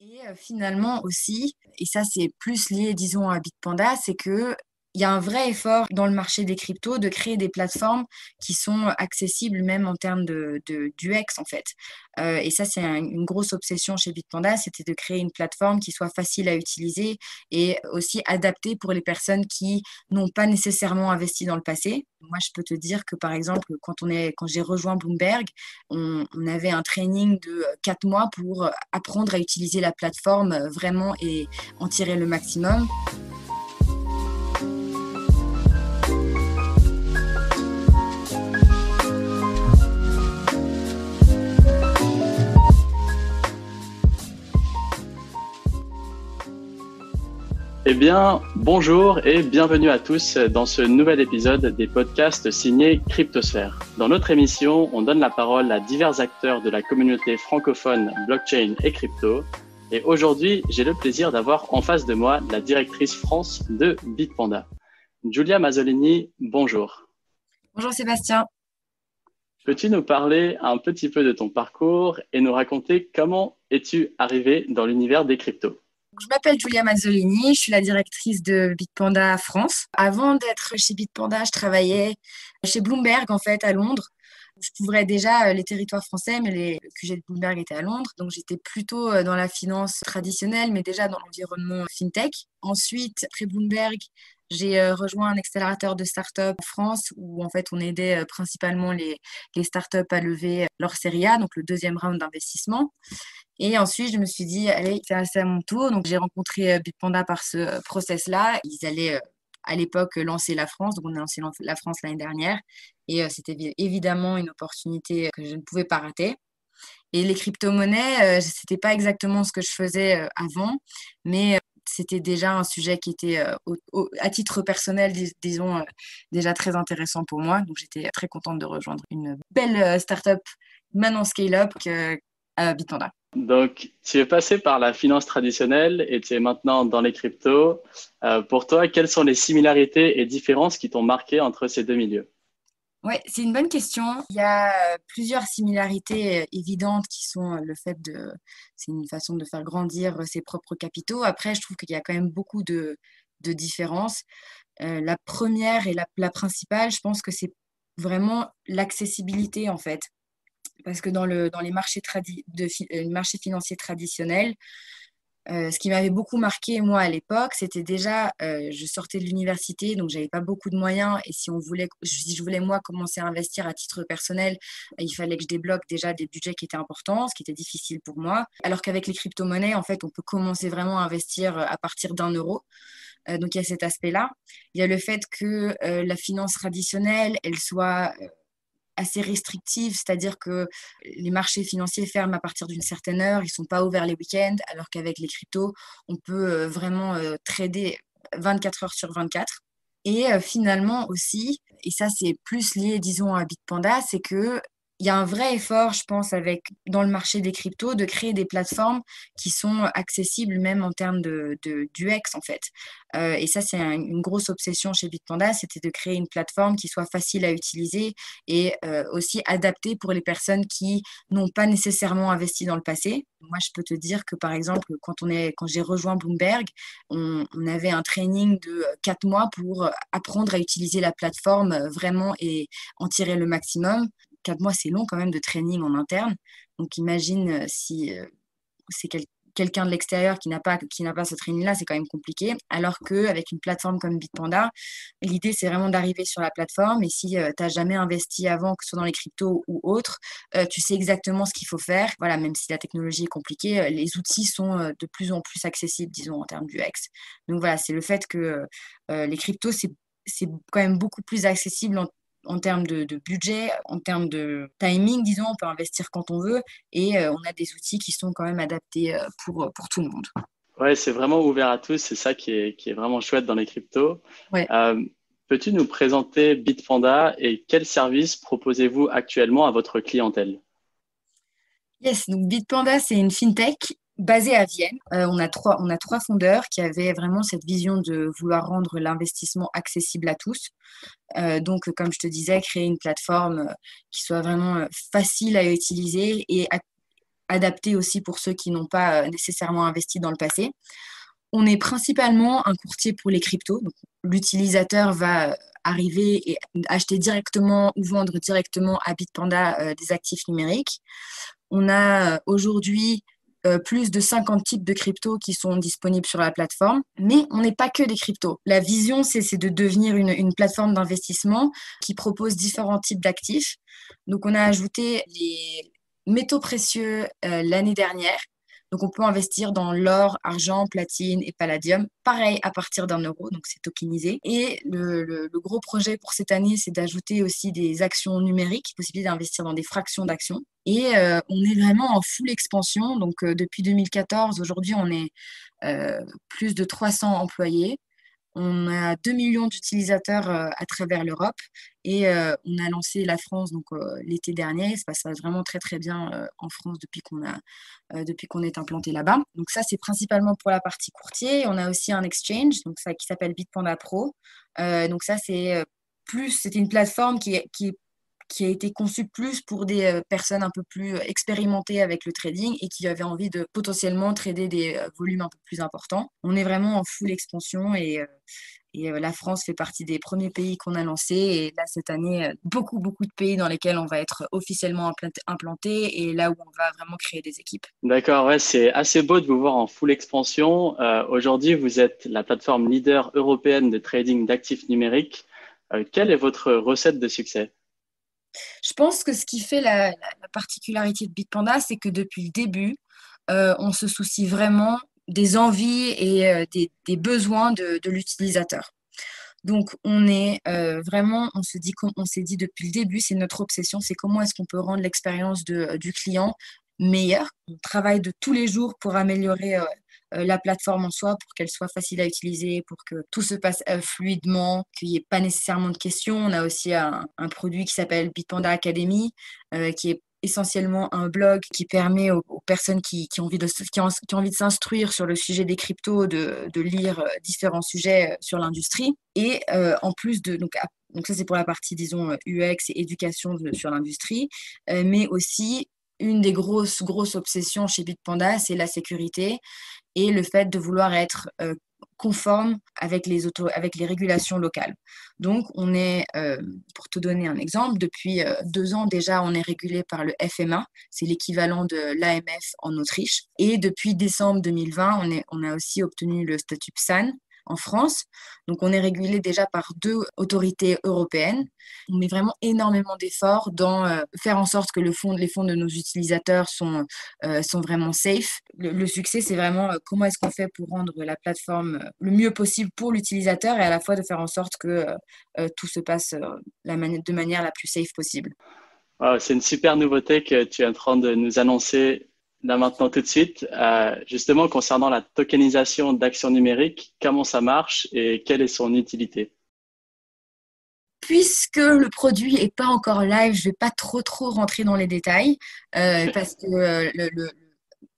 Et finalement aussi, et ça c'est plus lié, disons, à Bitpanda, c'est que il y a un vrai effort dans le marché des cryptos de créer des plateformes qui sont accessibles même en termes de, d'UX en fait. Euh, et ça, c'est une grosse obsession chez Bitpanda, c'était de créer une plateforme qui soit facile à utiliser et aussi adaptée pour les personnes qui n'ont pas nécessairement investi dans le passé. Moi, je peux te dire que par exemple, quand, on est, quand j'ai rejoint Bloomberg, on, on avait un training de quatre mois pour apprendre à utiliser la plateforme vraiment et en tirer le maximum. Eh bien, bonjour et bienvenue à tous dans ce nouvel épisode des podcasts signés Cryptosphère. Dans notre émission, on donne la parole à divers acteurs de la communauté francophone blockchain et crypto. Et aujourd'hui, j'ai le plaisir d'avoir en face de moi la directrice France de Bitpanda. Giulia Mazzolini, bonjour. Bonjour Sébastien. Peux-tu nous parler un petit peu de ton parcours et nous raconter comment es-tu arrivé dans l'univers des cryptos? Je m'appelle Julia Mazzolini, je suis la directrice de Bitpanda France. Avant d'être chez Bitpanda, je travaillais chez Bloomberg en fait à Londres. Je couvrais déjà euh, les territoires français, mais les, le QG de Bloomberg était à Londres. Donc j'étais plutôt euh, dans la finance traditionnelle, mais déjà dans l'environnement fintech. Ensuite, après Bloomberg, j'ai euh, rejoint un accélérateur de start-up en France où en fait on aidait principalement les, les start-up à lever leur série A, donc le deuxième round d'investissement. Et ensuite, je me suis dit, allez, c'est à mon tour. Donc, j'ai rencontré euh, Bitpanda par ce euh, process-là. Ils allaient euh, à l'époque lancer la France. Donc, on a lancé la France l'année dernière. Et c'était évidemment une opportunité que je ne pouvais pas rater. Et les crypto-monnaies, ce n'était pas exactement ce que je faisais avant, mais c'était déjà un sujet qui était, à titre personnel, disons, déjà très intéressant pour moi. Donc, j'étais très contente de rejoindre une belle start-up maintenant scale-up à Bitpanda. Donc, tu es passé par la finance traditionnelle et tu es maintenant dans les cryptos. Euh, pour toi, quelles sont les similarités et différences qui t'ont marqué entre ces deux milieux? Oui, c'est une bonne question. Il y a plusieurs similarités évidentes qui sont le fait de... C'est une façon de faire grandir ses propres capitaux. Après, je trouve qu'il y a quand même beaucoup de, de différences. Euh, la première et la, la principale, je pense que c'est vraiment l'accessibilité en fait parce que dans, le, dans les marchés, de, euh, marchés financiers traditionnels, euh, ce qui m'avait beaucoup marqué, moi, à l'époque, c'était déjà, euh, je sortais de l'université, donc j'avais pas beaucoup de moyens. Et si on voulait, si je voulais, moi, commencer à investir à titre personnel, il fallait que je débloque déjà des budgets qui étaient importants, ce qui était difficile pour moi. Alors qu'avec les crypto-monnaies, en fait, on peut commencer vraiment à investir à partir d'un euro. donc, il y a cet aspect-là. Il y a le fait que la finance traditionnelle, elle soit assez restrictive, c'est-à-dire que les marchés financiers ferment à partir d'une certaine heure, ils ne sont pas ouverts les week-ends, alors qu'avec les cryptos, on peut euh, vraiment euh, trader 24 heures sur 24. Et euh, finalement aussi, et ça c'est plus lié, disons, à Bitpanda, c'est que il y a un vrai effort, je pense, avec, dans le marché des cryptos, de créer des plateformes qui sont accessibles même en termes de, de d'UX, en fait. Euh, et ça, c'est une grosse obsession chez Bitpanda, c'était de créer une plateforme qui soit facile à utiliser et euh, aussi adaptée pour les personnes qui n'ont pas nécessairement investi dans le passé. Moi, je peux te dire que, par exemple, quand, on est, quand j'ai rejoint Bloomberg, on, on avait un training de quatre mois pour apprendre à utiliser la plateforme vraiment et en tirer le maximum quatre mois, c'est long quand même de training en interne. Donc imagine euh, si euh, c'est quelqu'un de l'extérieur qui n'a pas, qui n'a pas ce training-là, c'est quand même compliqué. Alors qu'avec une plateforme comme Bitpanda, l'idée, c'est vraiment d'arriver sur la plateforme. Et si euh, tu n'as jamais investi avant, que ce soit dans les cryptos ou autres, tu sais exactement ce qu'il faut faire. Voilà, même si la technologie est compliquée, les outils sont de plus en plus accessibles, disons, en termes du X. Donc voilà, c'est le fait que les cryptos, c'est c'est quand même beaucoup plus accessible en, en termes de, budget, en termes de timing, disons, on peut investir quand on veut et euh, on a des outils qui sont quand même adaptés euh, pour, pour tout le monde. Ouais, c'est vraiment ouvert à tous, c'est ça qui est, qui est vraiment chouette dans les cryptos. Euh, peux-tu nous présenter Bitpanda et quels services proposez-vous actuellement à votre clientèle? Yes, donc Bitpanda, c'est une fintech basé à Vienne. Euh, on, a trois, on a trois fondeurs qui avaient vraiment cette vision de vouloir rendre l'investissement accessible à tous. Euh, donc, comme je te disais, créer une plateforme euh, qui soit vraiment facile à utiliser et adapté aussi pour ceux qui n'ont pas nécessairement investi dans le passé. On est principalement un courtier pour les cryptos. L'utilisateur va arriver et acheter directement ou vendre directement à Bitpanda des actifs numériques. On a aujourd'hui euh, plus de 50 types de cryptos qui sont disponibles sur la plateforme. Mais on n'est pas que des cryptos. La vision, c'est de devenir une, plateforme d'investissement qui propose différents types d'actifs. Donc, on a ajouté les métaux précieux euh, l'année dernière. Donc, on peut investir dans l'or, argent, platine et palladium, pareil à partir d'un euro, donc c'est tokenisé. Et le, gros projet pour cette année, c'est d'ajouter aussi des actions numériques, possibilité d'investir dans des fractions d'actions. Et euh, on est vraiment en full expansion. Donc, euh, depuis 2014, aujourd'hui, on est euh, plus de 300 employés. On a 2 millions d'utilisateurs euh, à travers l'Europe et euh, on a lancé la France donc euh, l'été dernier. Ça se passe vraiment très très bien en France depuis qu'on a depuis qu'on est implanté là-bas. Donc ça c'est principalement pour la partie courtier. On a aussi un exchange donc ça qui s'appelle Bitpanda Pro. donc ça c'est plus c'était une plateforme qui qui est qui a été conçu plus pour des euh, personnes un peu plus euh, expérimentées avec le trading et qui avaient envie de potentiellement trader des euh, volumes un peu plus importants. On est vraiment en full expansion et, la France fait partie des premiers pays qu'on a lancés. Et là, cette année, beaucoup, beaucoup de pays dans lesquels on va être officiellement implanté et là où on va vraiment créer des équipes. D'accord, ouais, c'est assez beau de vous voir en full expansion. Aujourd'hui, vous êtes la plateforme leader européenne de trading d'actifs numériques. quelle est votre recette de succès? Je pense que ce qui fait la, particularité de Bitpanda, c'est que depuis le début, euh, on se soucie vraiment des envies et euh, des, besoins de, l'utilisateur. Donc, on est euh, vraiment, on se dit, on s'est dit depuis le début, c'est notre obsession, c'est comment est-ce qu'on peut rendre l'expérience du client meilleure. On travaille de tous les jours pour améliorer la plateforme en soi pour qu'elle soit facile à utiliser, pour que tout se passe euh, fluidement, qu'il n'y ait pas nécessairement de questions. On a aussi un, produit qui s'appelle Bitpanda Academy, euh, qui est essentiellement un blog qui permet aux, personnes qui, ont envie de, qui ont, envie de s'instruire sur le sujet des cryptos de, lire différents sujets sur l'industrie. Et en plus de... Donc, donc ça, c'est pour la partie, disons, UX et éducation sur l'industrie, mais aussi une des grosses, grosses obsessions chez Bitpanda, c'est la sécurité et le fait de vouloir être euh, conforme avec les, avec les régulations locales. Donc, on est, euh, pour te donner un exemple, depuis euh, deux ans déjà, on est régulé par le FMA, c'est l'équivalent de l'AMF en Autriche. Et depuis décembre 2020, on, est, on a aussi obtenu le statut PSAN, en France. Donc, on est régulé déjà par deux autorités européennes. On met vraiment énormément d'efforts dans euh, faire en sorte que les fonds de nos utilisateurs sont, euh, sont vraiment safe. Le, succès, c'est vraiment euh, comment est-ce qu'on fait pour rendre la plateforme le mieux possible pour l'utilisateur et à la fois de faire en sorte que tout se passe de manière la plus safe possible. c'est une super nouveauté que tu es en train de nous annoncer là maintenant tout de suite, euh, justement concernant la tokenisation d'actions numériques, comment ça marche et quelle est son utilité? Puisque le produit n'est pas encore live, je ne vais pas trop trop rentrer dans les détails euh, parce que euh, le,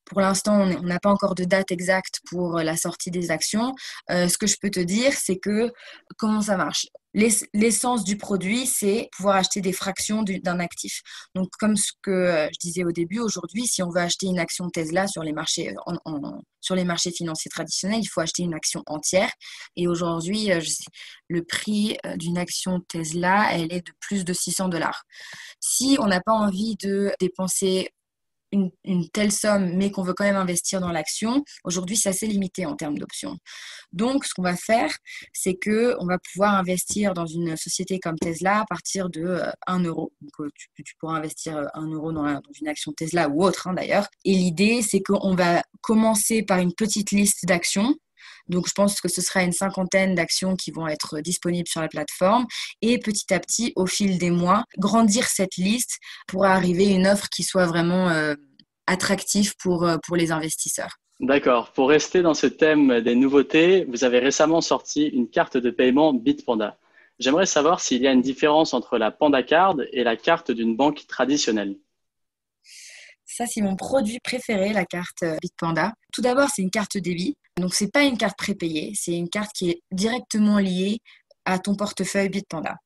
pour l'instant, on n'a pas encore de date exacte pour la sortie des actions. ce que je peux te dire, c'est que comment ça marche? L'essence du produit, c'est pouvoir acheter des fractions d'un actif. Donc, comme ce que euh, je disais au début, aujourd'hui, si on veut acheter une action Tesla sur les marchés, sur les marchés financiers traditionnels, il faut acheter une action entière. Et aujourd'hui, euh, le prix euh, d'une action Tesla, elle est de plus de 600 dollars. Si on n'a pas envie de dépenser une, telle somme, mais qu'on veut quand même investir dans l'action, aujourd'hui, c'est assez limité en termes d'options. Donc, ce qu'on va faire, c'est que on va pouvoir investir dans une société comme Tesla à partir de 1 euh, euro. Donc, euh, tu, pourras investir 1 euh, euro dans, une action Tesla ou autre, hein, d'ailleurs. Et l'idée, c'est qu'on va commencer par une petite liste d'actions donc, je pense que ce sera une cinquantaine d'actions qui vont être disponibles sur la plateforme et petit à petit, au fil des mois, grandir cette liste pour arriver à une offre qui soit vraiment euh, attractive pour, euh, pour les investisseurs. D'accord. Pour rester dans ce thème des nouveautés, vous avez récemment sorti une carte de paiement Bitpanda. J'aimerais savoir s'il y a une différence entre la Panda Card et la carte d'une banque traditionnelle. Ça, c'est mon produit préféré, la carte euh, Bitpanda. Tout d'abord, c'est une carte débit. Donc, ce n'est pas une carte prépayée, c'est une carte qui est directement liée à ton portefeuille Bitpanda.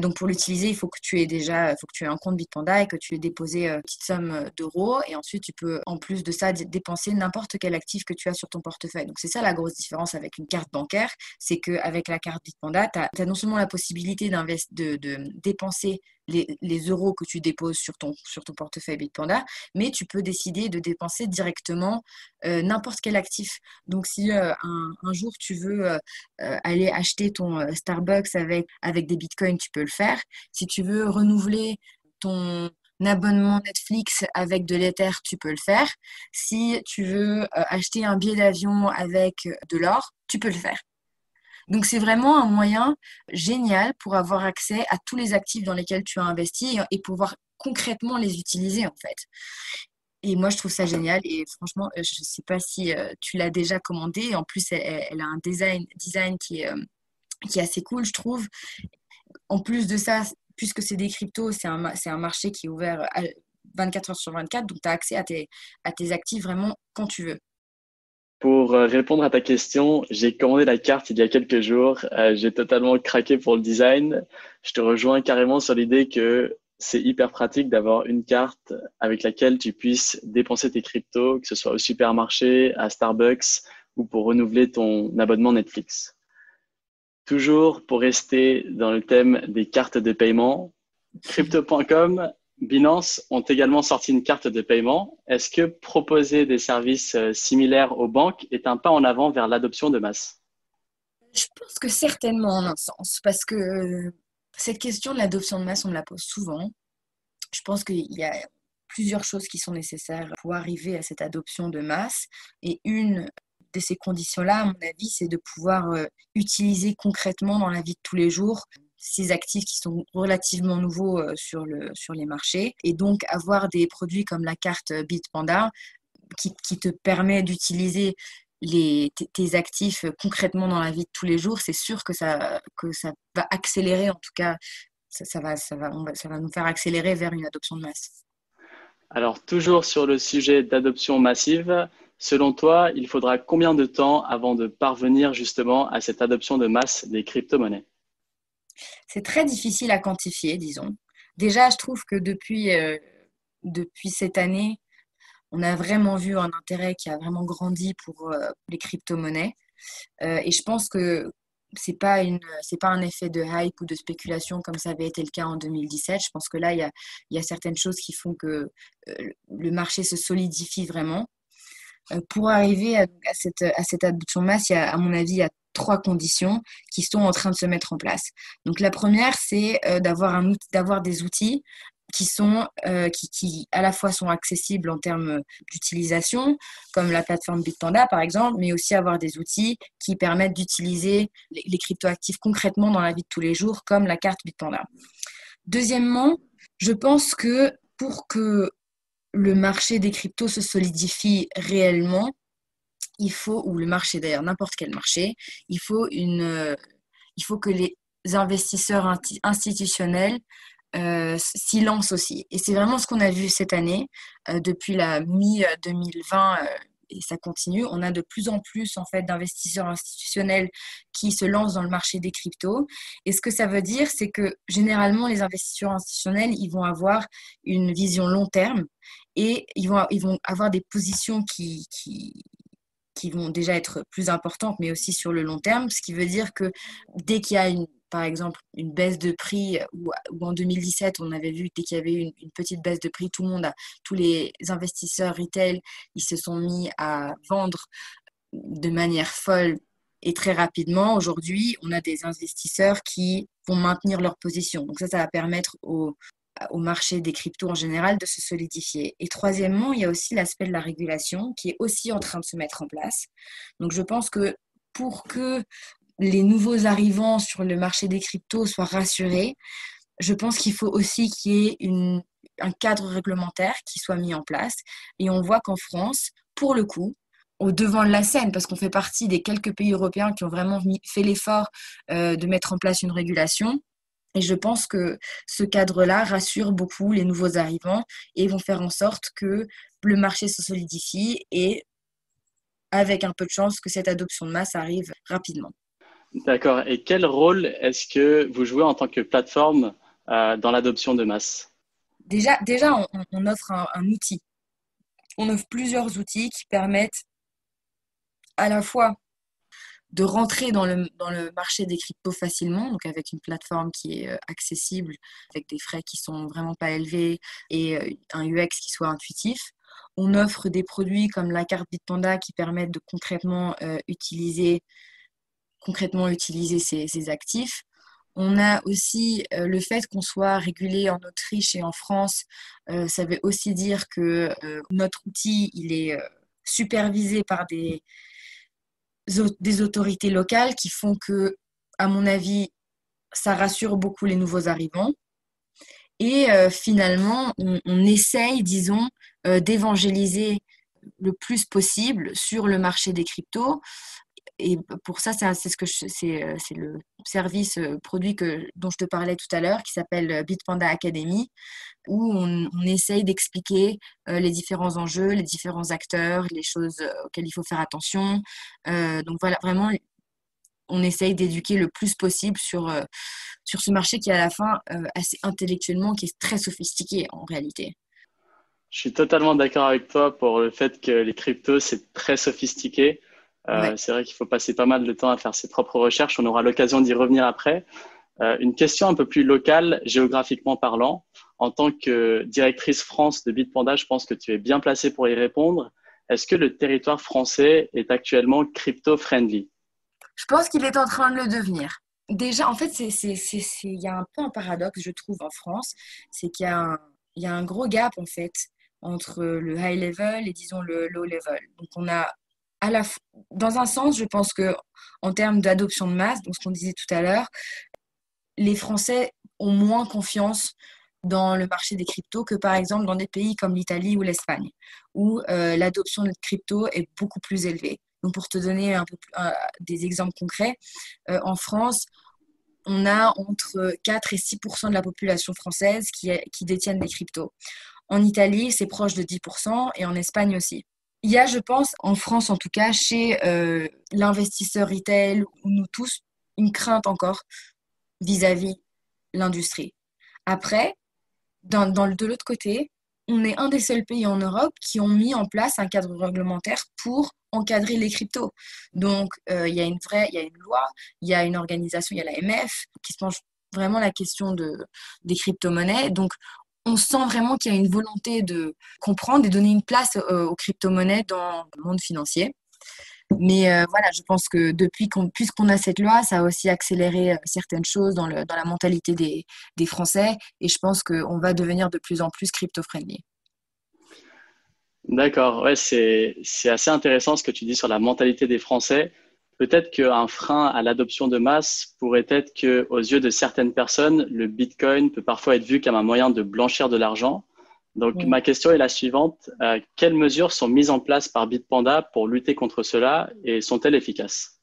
Donc pour l'utiliser, il faut que tu aies déjà, aies un compte Bitpanda et que tu aies déposé une petite somme d'euros. Et ensuite, tu peux, en plus de ça, dépenser n'importe quel actif que tu as sur ton portefeuille. Donc c'est ça la grosse différence avec une carte bancaire, c'est qu'avec la carte Bitpanda, tu as, non seulement la possibilité de dépenser les, euros que tu déposes sur ton, sur ton portefeuille Bitpanda, mais tu peux décider de dépenser directement euh, n'importe quel actif. Donc, si euh, un, jour tu veux euh, aller acheter ton Starbucks avec, avec des bitcoins, tu peux le faire. Si tu veux renouveler ton abonnement Netflix avec de l'Ether, tu peux le faire. Si tu veux acheter un billet d'avion avec de l'or, tu peux le faire. Donc c'est vraiment un moyen génial pour avoir accès à tous les actifs dans lesquels tu as investi et, pouvoir concrètement les utiliser en fait. Et moi, je trouve ça génial. Et franchement, euh, je ne sais pas si euh, tu l'as déjà commandé. En plus, elle, a un design, design qui, est, euh, qui est assez cool, je trouve. En plus de ça, puisque c'est des cryptos, c'est un, marché qui est ouvert 24 heures sur 24. Donc, tu as accès à tes actifs vraiment quand tu veux. Pour euh, répondre à ta question, j'ai commandé la carte il y a quelques jours. Euh, j'ai totalement craqué pour le design. Je te rejoins carrément sur l'idée que c'est hyper pratique d'avoir une carte avec laquelle tu puisses dépenser tes cryptos, que ce soit au supermarché, à Starbucks ou pour renouveler ton abonnement Netflix. Toujours pour rester dans le thème des cartes de paiement, crypto.com Binance ont également sorti une carte de paiement. Est-ce que proposer des services euh, similaires aux banques est un pas en avant vers l'adoption de masse? Je pense que certainement en un sens, parce que euh, cette question de l'adoption de masse, on me la pose souvent. Je pense qu'il y a plusieurs choses qui sont nécessaires pour arriver à cette adoption de masse. Et une de ces conditions-là, à mon avis, c'est de pouvoir euh, utiliser concrètement dans la vie de tous les jours ces actifs qui sont relativement nouveaux euh, sur, le, sur les marchés. Et donc, avoir des produits comme la carte Bitpanda qui, te permet d'utiliser les, tes actifs concrètement dans la vie de tous les jours, c'est sûr que ça, que ça va accélérer, en tout cas, ça, va, ça, va, ça va nous faire accélérer vers une adoption de masse. Alors, toujours sur le sujet d'adoption massive, selon toi, il faudra combien de temps avant de parvenir justement à cette adoption de masse des crypto-monnaies? C'est très difficile à quantifier, disons. Déjà, je trouve que depuis, euh, depuis cette année, on a vraiment vu un intérêt qui a vraiment grandi pour euh, les crypto-monnaies. Euh, et je pense que c'est pas pas un effet de hype ou de spéculation comme ça avait été le cas en 2017 je pense que là il y a, y a certaines choses qui font que le marché se solidifie vraiment pour arriver à, cette, à adoption masse à mon avis il y a trois conditions qui sont en train de se mettre en place. Donc la première, c'est euh, d'avoir des outils qui sont euh, qui, à la fois sont accessibles en termes d'utilisation, comme la plateforme Bitpanda par exemple, mais aussi avoir des outils qui permettent d'utiliser les cryptoactifs concrètement dans la vie de tous les jours, comme la carte Bitpanda. Deuxièmement, je pense que pour que le marché des cryptos se solidifie réellement, il faut, ou le marché d'ailleurs, n'importe quel marché, il faut, une, euh, il faut que les investisseurs institutionnels euh, s'y lancent aussi. Et c'est vraiment ce qu'on a vu cette année, euh, depuis la mi-2020 et ça continue. On a de plus en plus en fait d'investisseurs institutionnels qui se lancent dans le marché des cryptos. Et ce que ça veut dire, c'est que généralement les investisseurs institutionnels, ils vont avoir une vision long terme et ils vont, ils vont avoir des positions qui, qui vont déjà être plus importantes, mais aussi sur le long terme, ce qui veut dire que dès qu'il y a une, par exemple une baisse de prix, ou, en 2017 on avait vu dès qu'il y avait une, une, petite baisse de prix, tout le monde, a, tous les investisseurs retail, ils se sont mis à vendre de manière folle et très rapidement. Aujourd'hui, on a des investisseurs qui vont maintenir leur position. Donc ça, ça va permettre aux, au marché des cryptos en général de se solidifier. Et troisièmement, il y a aussi l'aspect de la régulation qui est aussi en train de se mettre en place. Donc je pense que pour que les nouveaux arrivants sur le marché des cryptos soient rassurés, je pense qu'il faut aussi qu'il y ait une, un cadre réglementaire qui soit mis en place. Et on voit qu'en France, pour le coup, au devant de la scène, parce qu'on fait partie des quelques pays européens qui ont vraiment fait l'effort euh, de mettre en place une régulation, et je pense que ce cadre-là rassure beaucoup les nouveaux arrivants et vont faire en sorte que le marché se solidifie et avec un peu de chance que cette adoption de masse arrive rapidement. D'accord. Et quel rôle est-ce que vous jouez en tant que plateforme euh, dans l'adoption de masse? Déjà, déjà on, offre un, outil. On offre plusieurs outils qui permettent à la fois de rentrer dans le, dans le marché des cryptos facilement, donc avec une plateforme qui est euh, accessible, avec des frais qui sont vraiment pas élevés et euh, un UX qui soit intuitif. On offre des produits comme la carte Bitpanda qui permettent de concrètement utiliser concrètement utiliser ces, actifs. On a aussi euh, le fait qu'on soit régulé en Autriche et en France. Euh, ça veut aussi dire que euh, notre outil, il est supervisé par des, des autorités locales qui font que, à mon avis, ça rassure beaucoup les nouveaux arrivants. Et finalement, on, essaye, disons, d'évangéliser le plus possible sur le marché des cryptos et pour ça, c'est ce que c'est le service produit que, dont je te parlais tout à l'heure, qui s'appelle Bitpanda Academy, où on, essaye d'expliquer les différents enjeux, les différents acteurs, les choses auxquelles il faut faire attention. donc voilà, vraiment, on essaye d'éduquer le plus possible sur, sur ce marché qui est à la fin assez intellectuellement, qui est très sophistiqué en réalité. Je suis totalement d'accord avec toi pour le fait que les cryptos, c'est très sophistiqué. Euh, c'est vrai qu'il faut passer pas mal de temps à faire ses propres recherches. On aura l'occasion d'y revenir après. Euh, une question un peu plus locale, géographiquement parlant. En tant que directrice France de Bitpanda, je pense que tu es bien placée pour y répondre. Est-ce que le territoire français est actuellement crypto-friendly? Je pense qu'il est en train de le devenir. Déjà, en fait, il y a un peu un paradoxe, je trouve, en France. C'est qu'il y, y, a un gros gap, en fait, entre le high level et, disons, le low level. Donc, on a dans un sens, je pense que en termes d'adoption de masse, donc ce qu'on disait tout à l'heure, les Français ont moins confiance dans le marché des cryptos que par exemple dans des pays comme l'Italie ou l'Espagne, où euh, l'adoption de crypto est beaucoup plus élevée. Donc pour te donner peu des exemples concrets, euh, en France, on a entre 4 et 6% de la population française qui, qui détiennent des cryptos. En Italie, c'est proche de 10% et en Espagne aussi. Il y a, je pense, en France en tout cas, chez euh, l'investisseur retail ou nous tous, une crainte encore vis-à-vis l'industrie. Après, dans, de l'autre côté, on est un des seuls pays en Europe qui ont mis en place un cadre réglementaire pour encadrer les cryptos. Donc, euh, il y a une y a une loi, il y a une organisation, il y a l'AMF qui se penche vraiment la question de, des crypto-monnaies. Donc, on sent vraiment qu'il y a une volonté de comprendre et donner une place euh, aux crypto-monnaies dans le monde financier. Mais euh, voilà, je pense que depuis qu'on, puisqu'on a cette loi, ça a aussi accéléré euh, certaines choses dans, la mentalité des, des Français. Et je pense qu'on va devenir de plus en plus crypto-friendly. D'accord, ouais, c'est, c'est assez intéressant ce que tu dis sur la mentalité des Français. Peut-être qu'un frein à l'adoption de masse pourrait être que, aux yeux de certaines personnes, le Bitcoin peut parfois être vu comme un moyen de blanchir de l'argent. Donc, ma question est la suivante. Euh, quelles mesures sont mises en place par Bitpanda pour lutter contre cela et sont-elles efficaces?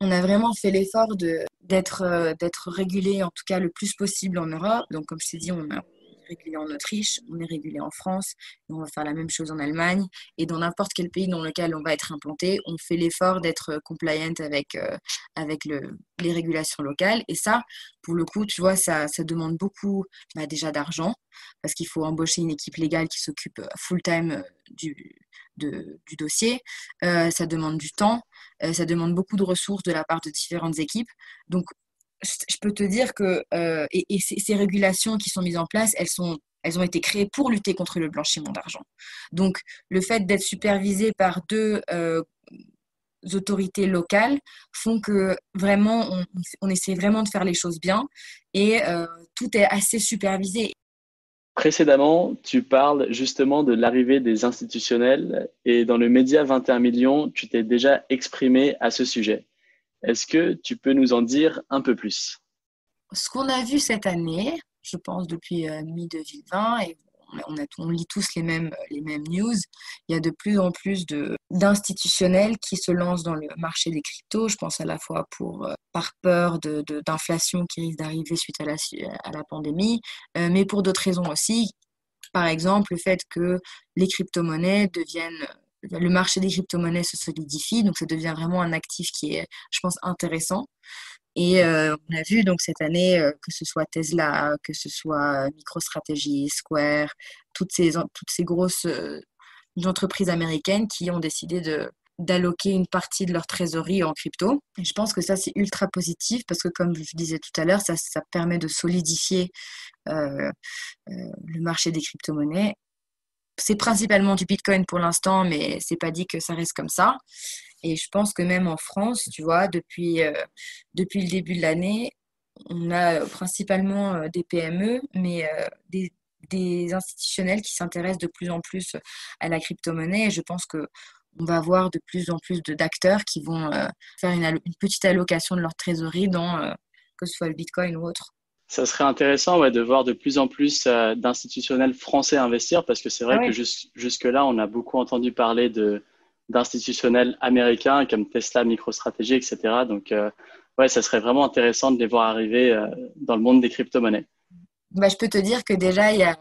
On a vraiment fait l'effort d'être, euh, régulé, en tout cas le plus possible en Europe. Donc, comme je t'ai dit, on a régulé en Autriche, on est régulé en France, et on va faire la même chose en Allemagne. Et dans n'importe quel pays dans lequel on va être implanté, on fait l'effort d'être compliant avec, euh, avec le, les régulations locales. Et ça, pour le coup, tu vois, ça, demande beaucoup bah, déjà d'argent, parce qu'il faut embaucher une équipe légale qui s'occupe euh, full-time euh, du, du dossier. ça demande du temps, ça demande beaucoup de ressources de la part de différentes équipes. Donc, je peux te dire que euh, ces, régulations qui sont mises en place, elles ont été créées pour lutter contre le blanchiment d'argent. Donc, le fait d'être supervisé par deux euh, autorités locales font que vraiment, on, essaie vraiment de faire les choses bien et euh, tout est assez supervisé. Précédemment, tu parles justement de l'arrivée des institutionnels et dans le média 21 millions, tu t'es déjà exprimé à ce sujet. Est-ce que tu peux nous en dire un peu plus? Ce qu'on a vu cette année, je pense depuis euh, mi-2020, et on, lit tous les mêmes, les mêmes news, il y a de plus en plus d'institutionnels qui se lancent dans le marché des cryptos. Je pense à la fois euh, par peur d'inflation qui risque d'arriver suite à la, pandémie, euh, mais pour d'autres raisons aussi. Par exemple, le fait que les crypto-monnaies deviennent le marché des crypto-monnaies se solidifie, donc ça devient vraiment un actif qui est, je pense, intéressant. Et euh, on a vu donc cette année euh, que ce soit Tesla, que ce soit MicroStrategy, Square, toutes ces, toutes ces grosses euh, entreprises américaines qui ont décidé de d'alloquer une partie de leur trésorerie en crypto. Et je pense que ça, c'est ultra positif parce que, comme je disais tout à l'heure, ça, ça permet de solidifier le marché des crypto-monnaies c'est principalement du Bitcoin pour l'instant, mais c'est pas dit que ça reste comme ça. Et je pense que même en France, tu vois, depuis, euh, le début de l'année, on a principalement euh, des PME, mais euh, des, des, institutionnels qui s'intéressent de plus en plus à la crypto-monnaie. Et je pense que on va avoir de plus en plus d'acteurs qui vont faire une, une, petite allocation de leur trésorerie dans que ce soit le Bitcoin ou autre ça serait intéressant ouais, de voir de plus en plus euh, d'institutionnels français investir parce que c'est vrai ah que jusque-là, on a beaucoup entendu parler d'institutionnels américains comme Tesla, MicroStrategy, etc. Donc, euh, ouais, ça serait vraiment intéressant de les voir arriver euh, dans le monde des crypto-monnaies. Bah, je peux te dire que déjà, il y a...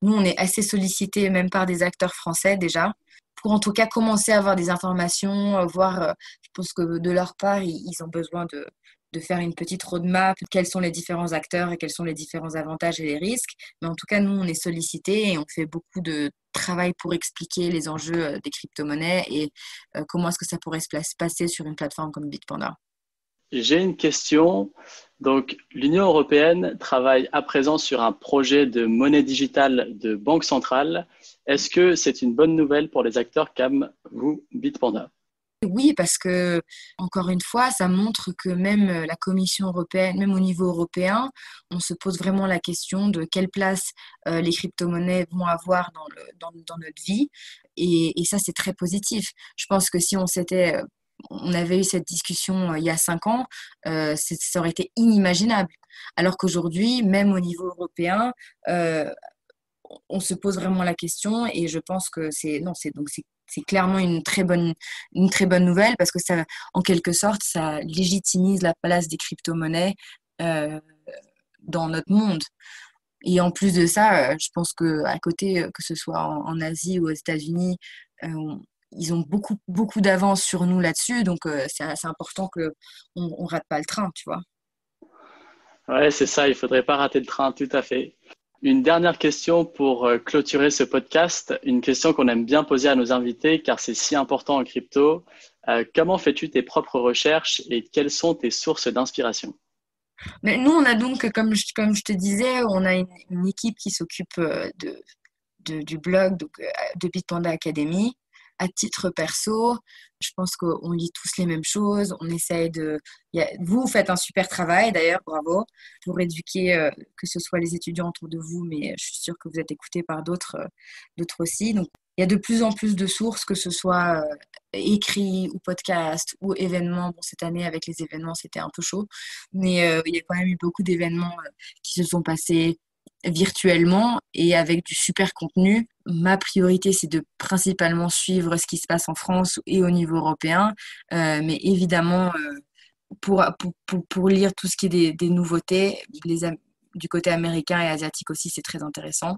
nous, on est assez sollicités même par des acteurs français déjà pour en tout cas commencer à avoir des informations, voir, je pense que de leur part, ils ont besoin de, de faire une petite roadmap, quels sont les différents acteurs et quels sont les différents avantages et les risques. Mais en tout cas, nous, on est sollicité et on fait beaucoup de travail pour expliquer les enjeux euh, des crypto-monnaies et euh, comment est-ce que ça pourrait se passer sur une plateforme comme Bitpanda. J'ai une question. Donc, l'Union européenne travaille à présent sur un projet de monnaie digitale de banque centrale. Est-ce que c'est une bonne nouvelle pour les acteurs comme vous, Bitpanda? Oui, parce que, encore une fois, ça montre que même euh, la Commission européenne, même au niveau européen, on se pose vraiment la question de quelle place euh, les crypto-monnaies vont avoir dans, notre vie. Et, ça, c'est très positif. Je pense que si on s'était euh, on avait eu cette discussion il y a cinq ans, ça aurait été inimaginable. Alors qu'aujourd'hui, même au niveau européen, on se pose vraiment la question et je pense que c'est non, c'est donc c'est c'est clairement une très bonne une très bonne nouvelle parce que ça en quelque sorte ça légitimise la place des crypto-monnaies euh, dans notre monde. Et en plus de ça euh, je pense que à côté euh, que ce soit en, Asie ou aux États-Unis ils ont beaucoup beaucoup d'avance sur nous là-dessus. Donc c'est important que on, rate pas le train tu vois. Ouais c'est ça il faudrait pas rater le train tout à fait une dernière question pour euh, clôturer ce podcast, une question qu'on aime bien poser à nos invités car c'est si important en crypto. Euh, comment fais-tu tes propres recherches et quelles sont tes sources d'inspiration? Mais Nous, on a donc, comme je, te disais, on a une, équipe qui s'occupe euh, du blog donc, de Bitpanda Academy à titre perso, je pense qu'on lit tous les mêmes choses. On essaye de. Vous faites un super travail d'ailleurs, bravo, pour éduquer euh, que ce soit les étudiants autour de vous, mais je suis sûre que vous êtes écoutés par d'autres euh, d'autres aussi. Donc, il y a de plus en plus de sources, que ce soit euh, écrit ou podcast ou événements. Bon, cette année, avec les événements, c'était un peu chaud, mais il y a quand même eu beaucoup d'événements qui se sont passés virtuellement et avec du super contenu. Ma priorité, c'est de principalement suivre ce qui se passe en France et au niveau européen, euh, mais évidemment, euh, pour, pour, pour, lire tout ce qui est des, des nouveautés, les, du côté américain et asiatique aussi, c'est très intéressant.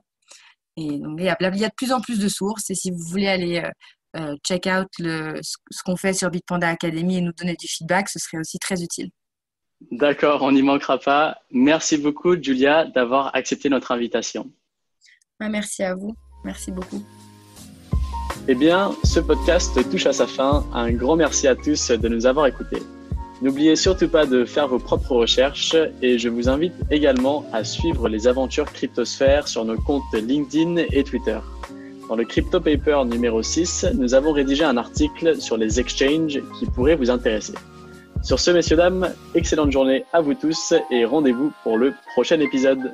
Et donc, il y, a, il y, a, de plus en plus de sources, et si vous voulez aller euh, check out le, ce qu'on fait sur Bitpanda Academy et nous donner du feedback, ce serait aussi très utile. D'accord, on n'y manquera pas. Merci beaucoup, Julia, d'avoir accepté notre invitation. Ah, merci à vous. Merci beaucoup. Eh bien, ce podcast touche à sa fin. Un grand merci à tous de nous avoir écoutés. N'oubliez surtout pas de faire vos propres recherches et je vous invite également à suivre les aventures Cryptosphère sur nos comptes LinkedIn et Twitter. Dans le Crypto Paper numéro 6, nous avons rédigé un article sur les exchanges qui pourrait vous intéresser. Sur ce, messieurs, dames, excellente journée à vous tous et rendez-vous pour le prochain épisode.